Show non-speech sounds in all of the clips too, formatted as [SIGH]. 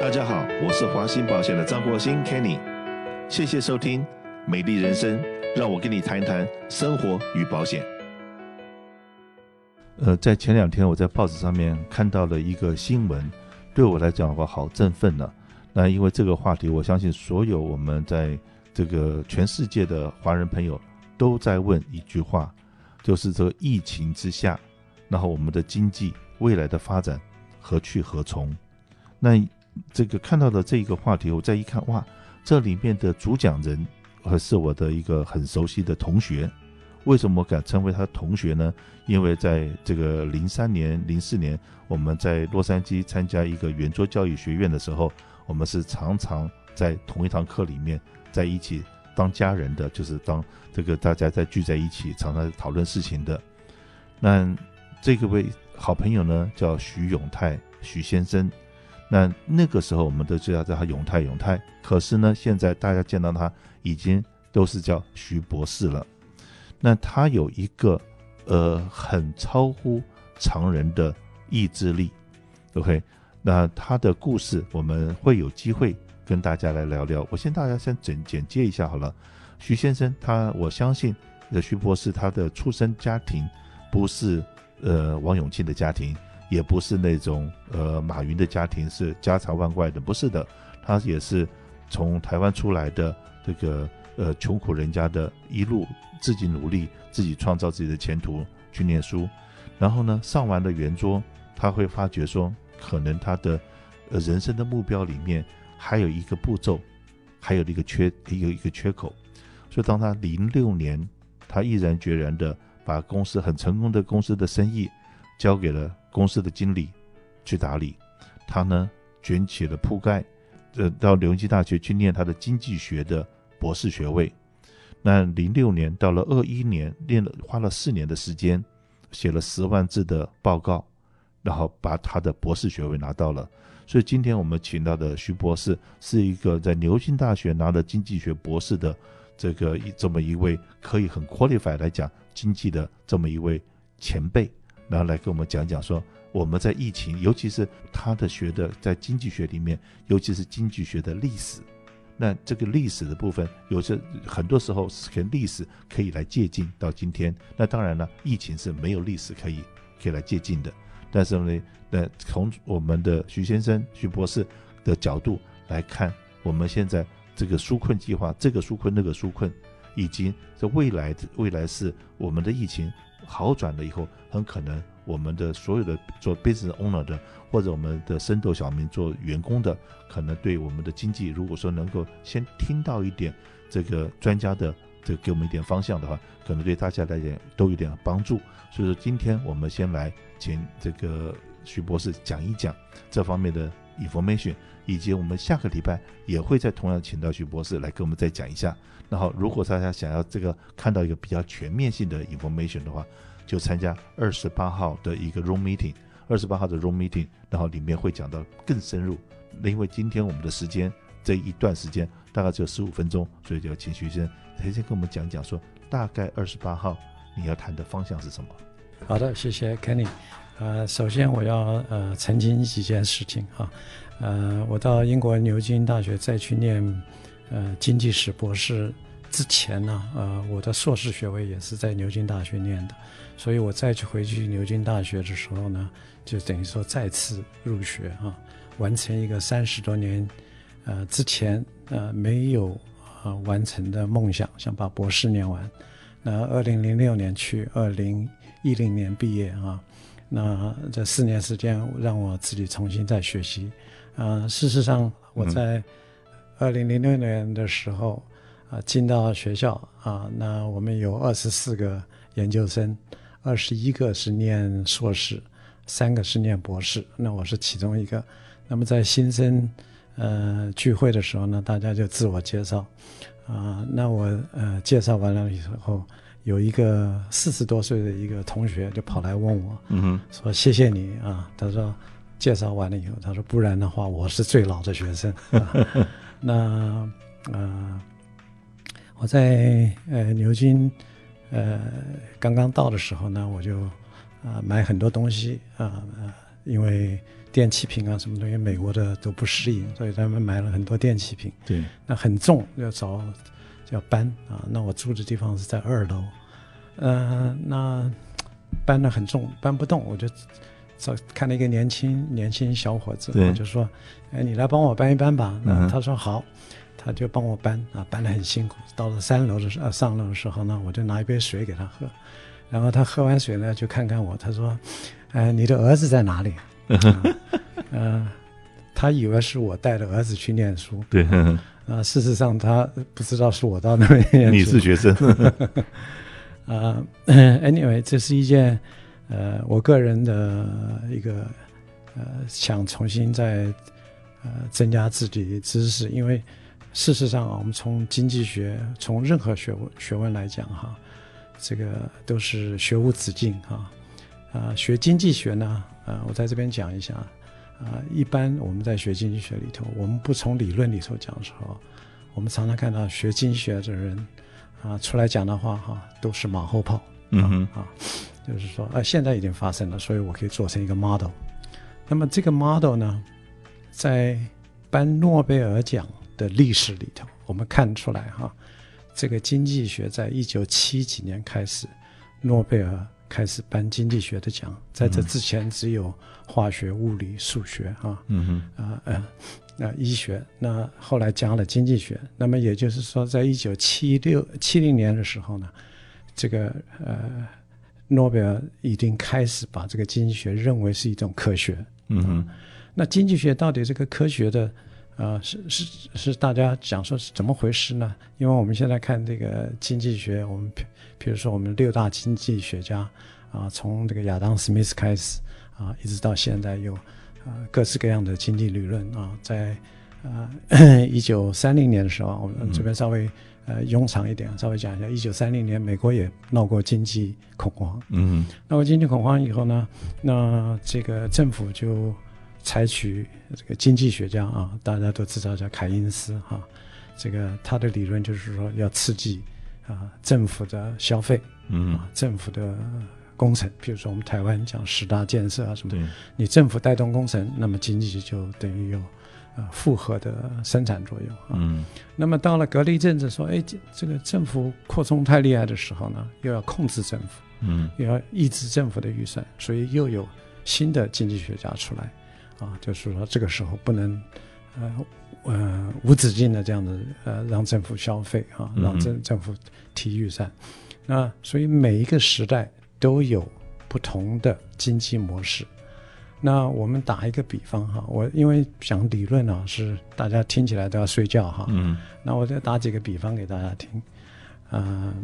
大家好，我是华兴保险的张国兴 Kenny，谢谢收听《美丽人生》，让我跟你谈一谈生活与保险。呃，在前两天我在报纸上面看到了一个新闻，对我来讲的话好振奋呢、那因为这个话题，我相信所有我们在这个全世界的华人朋友都在问一句话，就是这个疫情之下，然后我们的经济未来的发展何去何从？那这个看到的这一个话题，我再一看，哇，这里面的主讲人还是我的一个很熟悉的同学。为什么敢称为他同学呢？因为在这个零三年、零四年，我们在洛杉矶参加一个圆桌教育学院的时候，我们是常常在同一堂课里面在一起当家人的，就是当这个大家在聚在一起，常常讨论事情的。那这个位好朋友呢，叫许永泰，许先生。那那个时候我们都知道叫他永泰永泰，可是呢，现在大家见到他已经都是叫徐博士了。那他有一个呃很超乎常人的意志力，OK？那他的故事我们会有机会跟大家来聊聊。我先大家先简简介一下好了。徐先生他我相信徐博士他的出生家庭不是呃王永庆的家庭。也不是那种呃马云的家庭是家财万贯的，不是的，他也是从台湾出来的这个呃穷苦人家的一路自己努力，自己创造自己的前途去念书，然后呢上完了圆桌，他会发觉说可能他的呃人生的目标里面还有一个步骤，还有一个缺一个一个缺口，所以当他零六年，他毅然决然的把公司很成功的公司的生意交给了。公司的经理去打理，他呢卷起了铺盖，呃，到牛津大学去念他的经济学的博士学位。那零六年到了二一年，练了花了四年的时间，写了十万字的报告，然后把他的博士学位拿到了。所以今天我们请到的徐博士是一个在牛津大学拿了经济学博士的这个这么一位可以很 qualified 来讲经济的这么一位前辈。然后来跟我们讲讲说，我们在疫情，尤其是他的学的在经济学里面，尤其是经济学的历史，那这个历史的部分，有些很多时候是跟历史可以来借鉴到今天。那当然了，疫情是没有历史可以可以来借鉴的。但是呢，那从我们的徐先生、徐博士的角度来看，我们现在这个纾困计划，这个纾困那个纾困，以及这未来的未来是我们的疫情。好转了以后，很可能我们的所有的做 business owner 的，或者我们的升斗小民做员工的，可能对我们的经济，如果说能够先听到一点这个专家的这给我们一点方向的话，可能对大家来讲都有点帮助。所以说，今天我们先来请这个徐博士讲一讲这方面的 information，以及我们下个礼拜也会再同样请到徐博士来跟我们再讲一下。然后，如果大家想要这个看到一个比较全面性的 information 的话，就参加二十八号的一个 room meeting。二十八号的 room meeting，然后里面会讲到更深入。那因为今天我们的时间这一段时间大概只有十五分钟，所以就要请徐先生先跟我们讲讲说，大概二十八号你要谈的方向是什么？好的，谢谢 Kenny。呃，首先我要呃澄清几件事情哈。呃，我到英国牛津大学再去念。呃，经济史博士之前呢，呃，我的硕士学位也是在牛津大学念的，所以我再去回去牛津大学的时候呢，就等于说再次入学啊，完成一个三十多年，呃，之前呃没有啊、呃、完成的梦想，想把博士念完。那二零零六年去，二零一零年毕业啊，那这四年时间让我自己重新再学习。啊、呃，事实上我在、嗯。二零零六年的时候，啊，进到学校啊，那我们有二十四个研究生，二十一个是念硕士，三个是念博士，那我是其中一个。那么在新生呃聚会的时候呢，大家就自我介绍，啊，那我呃介绍完了以后，有一个四十多岁的一个同学就跑来问我，嗯，说谢谢你啊，他说介绍完了以后，他说不然的话我是最老的学生。啊 [LAUGHS] 那呃，我在呃牛津呃刚刚到的时候呢，我就啊、呃、买很多东西啊、呃，因为电器瓶啊什么东西，美国的都不适应，所以他们买了很多电器瓶。对，那很重，要找要搬啊。那我住的地方是在二楼，嗯、呃，那搬得很重，搬不动，我就找看了一个年轻年轻小伙子，我就说，哎，你来帮我搬一搬吧。那他说好。他就帮我搬啊，搬得很辛苦。到了三楼的时候，上楼的时候呢，我就拿一杯水给他喝，然后他喝完水呢，就看看我，他说：“哎，你的儿子在哪里？”嗯、[LAUGHS] 呃，他以为是我带着儿子去念书。对。[LAUGHS] 啊，事实上他不知道是我到那边念书。你是学生。[LAUGHS] 啊，anyway，这是一件呃，我个人的一个呃，想重新再呃增加自己的知识，因为。事实上啊，我们从经济学，从任何学问学问来讲哈，这个都是学无止境哈。啊，学经济学呢，啊，我在这边讲一下。啊，一般我们在学经济学里头，我们不从理论里头讲的时候，我们常常看到学经济学的人啊出来讲的话哈，都是马后炮。嗯哼啊，就是说，啊，现在已经发生了，所以我可以做成一个 model。那么这个 model 呢，在颁诺贝尔奖的历史里头，我们看出来哈，这个经济学在一九七几年开始，诺贝尔开始颁经济学的奖，在这之前只有化学、物理、数学啊，嗯哼，啊呃，那医学，那后来加了经济学，那么也就是说，在一九七六七零年的时候呢，这个呃，诺贝尔已经开始把这个经济学认为是一种科学，嗯哼，那经济学到底这个科学的？啊、呃，是是是，大家讲说是怎么回事呢？因为我们现在看这个经济学，我们比如说我们六大经济学家啊，从这个亚当·斯密斯开始啊，一直到现在有啊各式各样的经济理论啊，在啊 [COUGHS] 一九三零年的时候，我们这边稍微呃庸长一点，稍微讲一下，一九三零年美国也闹过经济恐慌，嗯，闹过经济恐慌以后呢，那这个政府就。采取这个经济学家啊，大家都知道叫凯因斯哈，这个他的理论就是说要刺激啊政府的消费，嗯啊政府的工程，比如说我们台湾讲十大建设啊什么，对你政府带动工程，那么经济就等于有啊复合的生产作用啊。嗯，那么到了隔离政治说，哎，这个政府扩充太厉害的时候呢，又要控制政府，嗯，又要抑制政府的预算，所以又有新的经济学家出来。啊，就是说这个时候不能，呃，呃，无止境的这样子，呃，让政府消费啊，让政政府提预算。嗯、那所以每一个时代都有不同的经济模式。那我们打一个比方哈，我因为讲理论啊，是大家听起来都要睡觉哈。嗯。那我再打几个比方给大家听。啊、呃，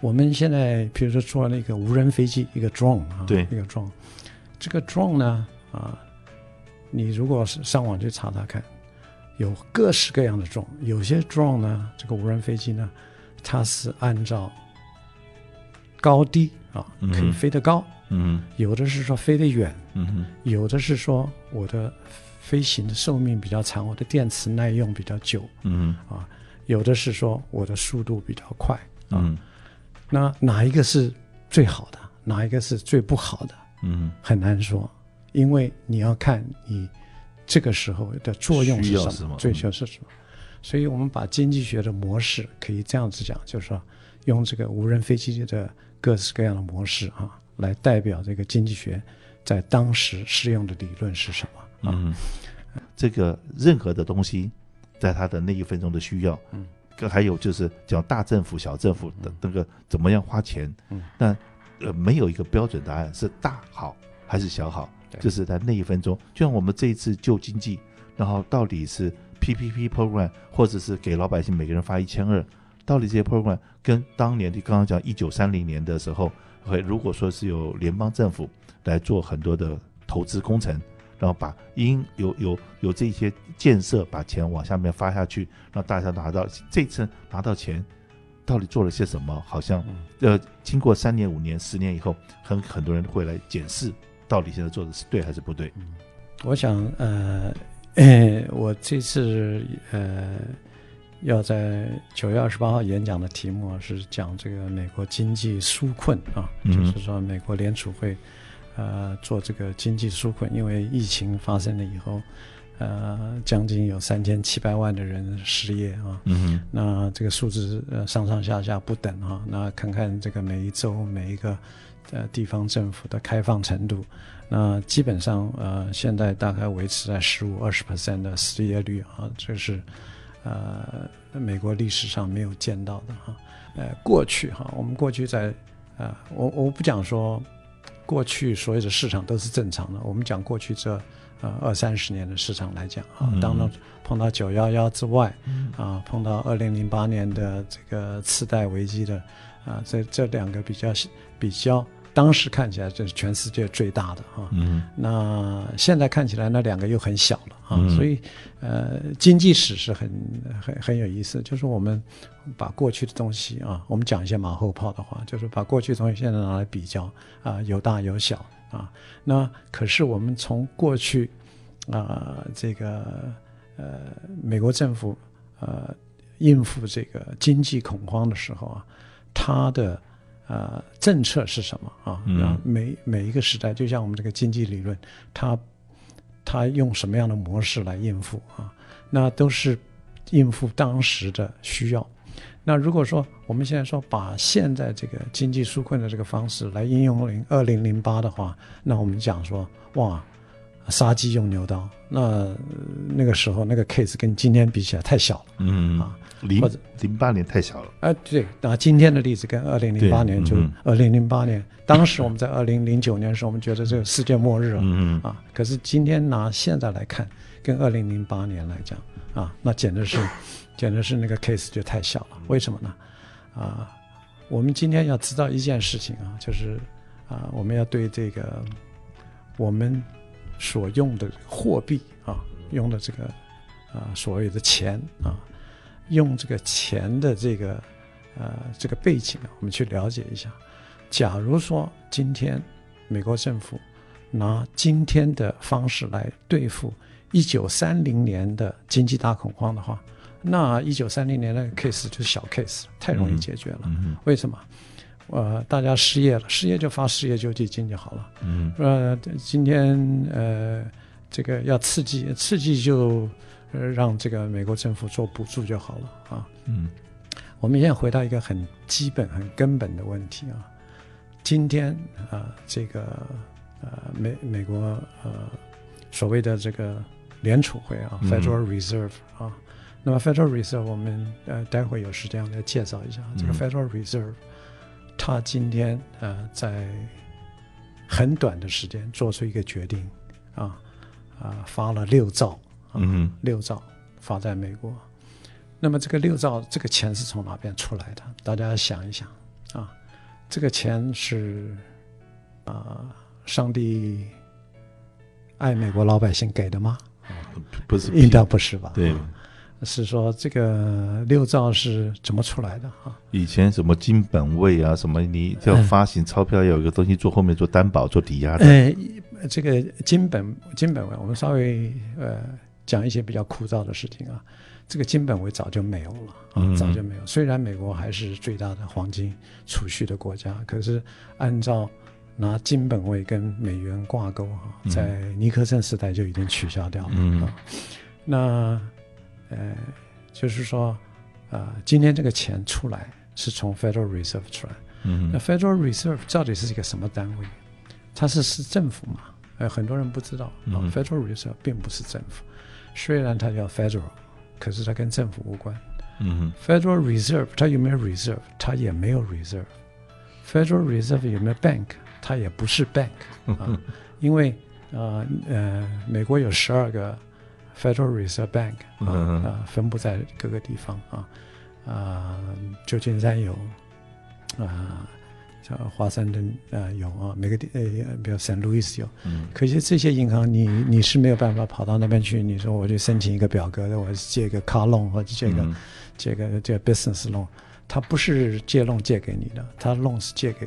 我们现在比如说做那个无人飞机，一个 drone 啊，对，一个 drone，这个 drone 呢？啊，你如果是上网去查查看，有各式各样的 drone，有些 drone 呢，这个无人飞机呢，它是按照高低啊，可以飞得高，嗯，有的是说飞得远，嗯，有的是说我的飞行的寿命比较长，我的电池耐用比较久，嗯，啊，有的是说我的速度比较快，啊，那哪一个是最好的？哪一个是最不好的？嗯，很难说。因为你要看你这个时候的作用是什么，追求是什么，嗯、所以我们把经济学的模式可以这样子讲，就是说用这个无人飞机的各式各样的模式啊，来代表这个经济学在当时适用的理论是什么啊？嗯，这个任何的东西，在它的那一分钟的需要，嗯，还有就是讲大政府、小政府的那个怎么样花钱，嗯，但呃没有一个标准答案是大好还是小好。就是在那一分钟，就像我们这一次救经济，然后到底是 PPP program，或者是给老百姓每个人发一千二，到底这些 program 跟当年你刚刚讲一九三零年的时候，会如果说是有联邦政府来做很多的投资工程，然后把应有有有这些建设把钱往下面发下去，让大家拿到这次拿到钱，到底做了些什么？好像呃，经过三年、五年、十年以后，很很多人会来检视。到底现在做的是对还是不对？嗯，我想，呃，呃我这次呃要在九月二十八号演讲的题目是讲这个美国经济纾困啊，嗯、就是说美国联储会啊、呃做这个经济纾困，因为疫情发生了以后，呃，将近有三千七百万的人失业啊。嗯哼。那这个数字呃上上下下不等、啊。那看看这个每一周每一个呃地方政府的开放程度，那基本上呃现在大概维持在十五二十 percent 的失业率啊，这是呃美国历史上没有见到的哈。呃，过去哈，我们过去在。呃，我我不讲说过去所有的市场都是正常的，我们讲过去这呃二三十年的市场来讲啊，当中碰到九幺幺之外，啊，碰到二零零八年的这个次贷危机的啊，这这两个比较比较。当时看起来这是全世界最大的哈，嗯，那现在看起来那两个又很小了啊，嗯、所以呃，经济史是很很很有意思，就是我们把过去的东西啊，我们讲一些马后炮的话，就是把过去的东西现在拿来比较啊，有大有小啊，那可是我们从过去啊，这个呃，美国政府呃应付这个经济恐慌的时候啊，它的。呃，政策是什么啊？嗯，每每一个时代，就像我们这个经济理论，它它用什么样的模式来应付啊？那都是应付当时的需要。那如果说我们现在说把现在这个经济纾困的这个方式来应用零二零零八的话，那我们讲说哇，杀鸡用牛刀，那那个时候那个 case 跟今天比起来太小了，嗯啊。零零八年太小了，哎、呃，对，那今天的例子跟二零零八年就二零零八年，当时我们在二零零九年的时候，我们觉得这个世界末日了，嗯啊，可是今天拿现在来看，跟二零零八年来讲，啊，那简直是，简直是那个 case 就太小了，为什么呢？啊，我们今天要知道一件事情啊，就是啊，我们要对这个我们所用的货币啊，用的这个啊所谓的钱啊。用这个钱的这个呃这个背景啊，我们去了解一下。假如说今天美国政府拿今天的方式来对付一九三零年的经济大恐慌的话，那一九三零年那个 case 就是小 case，太容易解决了。嗯、为什么？呃，大家失业了，失业就发失业救济金就好了。嗯，呃，今天呃这个要刺激，刺激就。呃，让这个美国政府做补助就好了啊。嗯，我们现在回到一个很基本、很根本的问题啊。今天啊，这个呃美美国呃所谓的这个联储会啊，Federal Reserve 啊。那么 Federal Reserve 我们呃待会有时间来介绍一下这个 Federal Reserve。它今天呃在很短的时间做出一个决定啊啊，发了六兆。嗯，六兆发在美国，那么这个六兆这个钱是从哪边出来的？大家想一想啊，这个钱是啊，上帝爱美国老百姓给的吗？不是，应当不是吧？对，是说这个六兆是怎么出来的啊？以前什么金本位啊，什么你要发行钞票，要有一个东西做后面做担保、做抵押的。哎，这个金本金本位，我们稍微呃。讲一些比较枯燥的事情啊，这个金本位早就没有了啊，早就没有。虽然美国还是最大的黄金储蓄的国家，可是按照拿金本位跟美元挂钩哈，在尼克森时代就已经取消掉了啊。那呃，就是说呃，今天这个钱出来是从 Federal Reserve 出来，那 Federal Reserve 到底是一个什么单位？它是是政府嘛？呃，很多人不知道啊，Federal Reserve 并不是政府。虽然它叫 Federal，可是它跟政府无关。嗯哼，Federal Reserve 它有没有 Reserve？它也没有 Reserve。Federal Reserve 有没有 Bank？它也不是 Bank 啊，因为呃呃，美国有十二个 Federal Reserve Bank 啊啊，分布在各个地方啊啊，旧金山有啊。像华盛顿啊有啊，每个地呃，比如 St. Louis 有，嗯，可是这些银行你你是没有办法跑到那边去，你说我去申请一个表格，我借个 car loan 或者借个、嗯、借个借个 business loan，他不是借 loan 借给你的，它 loan 是借给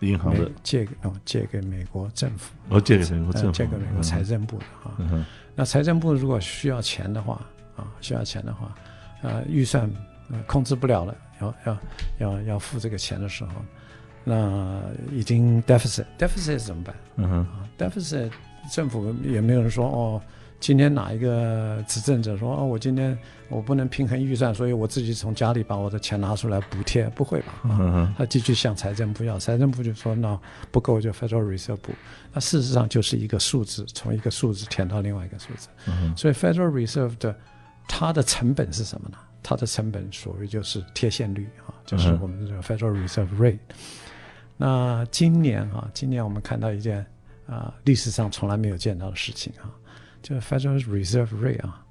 银行的，借给哦借给美国政府，哦借给美国政府，呃、借给美国财政部的啊，那财政部如果需要钱的话啊，需要钱的话，呃预算、呃、控制不了了，要要要要付这个钱的时候。那已经 deficit deficit 怎么办？嗯哼啊，deficit 政府也没有人说哦。今天哪一个执政者说哦，我今天我不能平衡预算，所以我自己从家里把我的钱拿出来补贴？不会吧？啊，他继续向财政部要，财政部就说那不够就 Federal Reserve 补。那事实上就是一个数字，从一个数字填到另外一个数字。所以 Federal Reserve 的它的成本是什么呢？它的成本所谓就是贴现率啊，就是我们这个 Federal Reserve Rate。那今年啊，今年我们看到一件啊历史上从来没有见到的事情啊。就 Federal Reserve Rate 啊，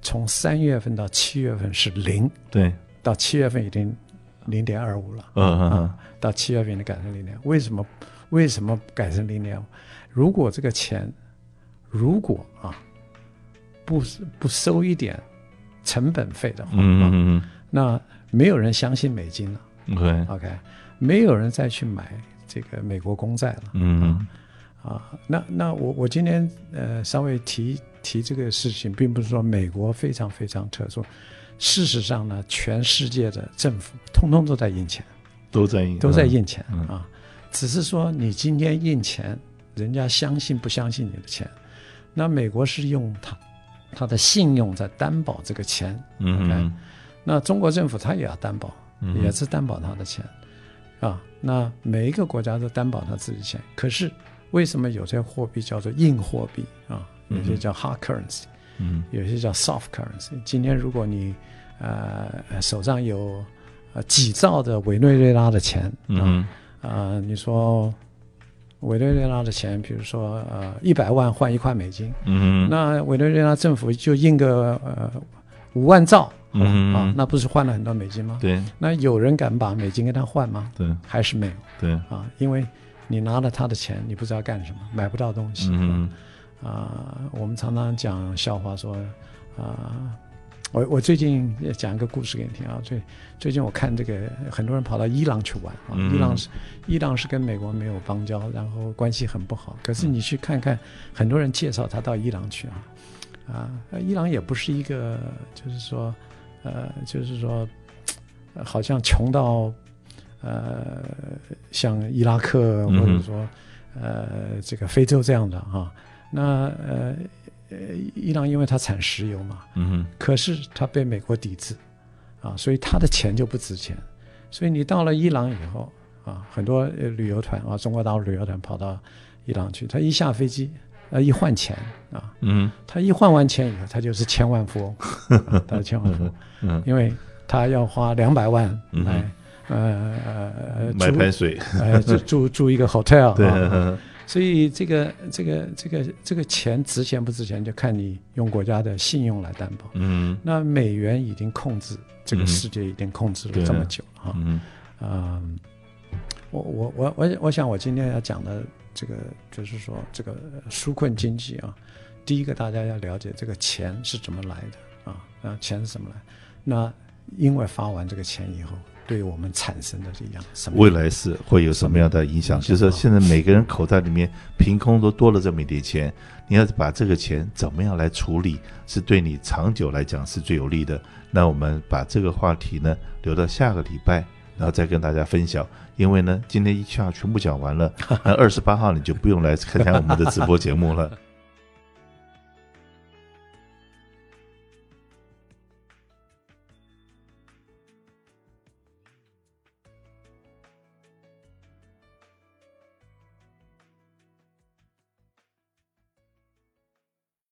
从三月份到七月份是零，对，到七月份已经零点二五了，嗯嗯嗯，到七月份就改成零点，为什么？为什么改成零点五？如果这个钱，如果啊，不不收一点成本费的话，嗯嗯嗯，那没有人相信美金了，OK。OK，没有人再去买这个美国公债了，嗯。啊啊，那那我我今天呃稍微提提这个事情，并不是说美国非常非常特殊，事实上呢，全世界的政府通通都在印钱，都在印，都在印钱、嗯、啊，只是说你今天印钱，人家相信不相信你的钱？那美国是用他他的信用在担保这个钱，嗯?那中国政府他也要担保，也是担保他的钱、嗯、啊，那每一个国家都担保他自己钱，可是。为什么有些货币叫做硬货币啊？有些叫 hard currency，嗯，有些叫 soft currency。今天如果你呃手上有呃几兆的委内瑞拉的钱啊，嗯啊，你说委内瑞拉的钱，比如说呃一百万换一块美金，嗯，那委内瑞拉政府就印个呃五万兆，嗯啊，那不是换了很多美金吗？对，那有人敢把美金跟他换吗？对，还是没有？对，啊，因为。你拿了他的钱，你不知道干什么，买不到东西。嗯啊，我们常常讲笑话说，啊，我我最近也讲一个故事给你听啊。最最近我看这个很多人跑到伊朗去玩啊，伊朗是伊朗是跟美国没有邦交，然后关系很不好。可是你去看看，很多人介绍他到伊朗去啊，啊，伊朗也不是一个，就是说，呃，就是说，好像穷到。呃，像伊拉克或者说，嗯、呃，这个非洲这样的啊，那呃，伊朗因为它产石油嘛，嗯哼，可是它被美国抵制，啊，所以它的钱就不值钱，所以你到了伊朗以后啊，很多旅游团啊，中国大陆旅游团跑到伊朗去，他一下飞机，呃，一换钱啊，嗯，他一换完钱以后，他就是千万富翁，啊、他是千万富翁，嗯，因为他要花两百万来。嗯呃呃，买盆水，呃，住住住一个 hotel，对、啊，所以这个这个这个这个钱值钱不值钱，就看你用国家的信用来担保。嗯，那美元已经控制这个世界，已经控制了这么久了哈。嗯，嗯，我我我我我想我今天要讲的这个就是说这个纾困经济啊，第一个大家要了解这个钱是怎么来的啊？啊，钱是怎么来？那因为发完这个钱以后。对我们产生的这样什么未来是会有什么样的影响？就是说现在每个人口袋里面凭空都多了这么一点钱，你要把这个钱怎么样来处理，是对你长久来讲是最有利的。那我们把这个话题呢留到下个礼拜，然后再跟大家分享。因为呢，今天一下全部讲完了，那二十八号你就不用来参加我们的直播节目了。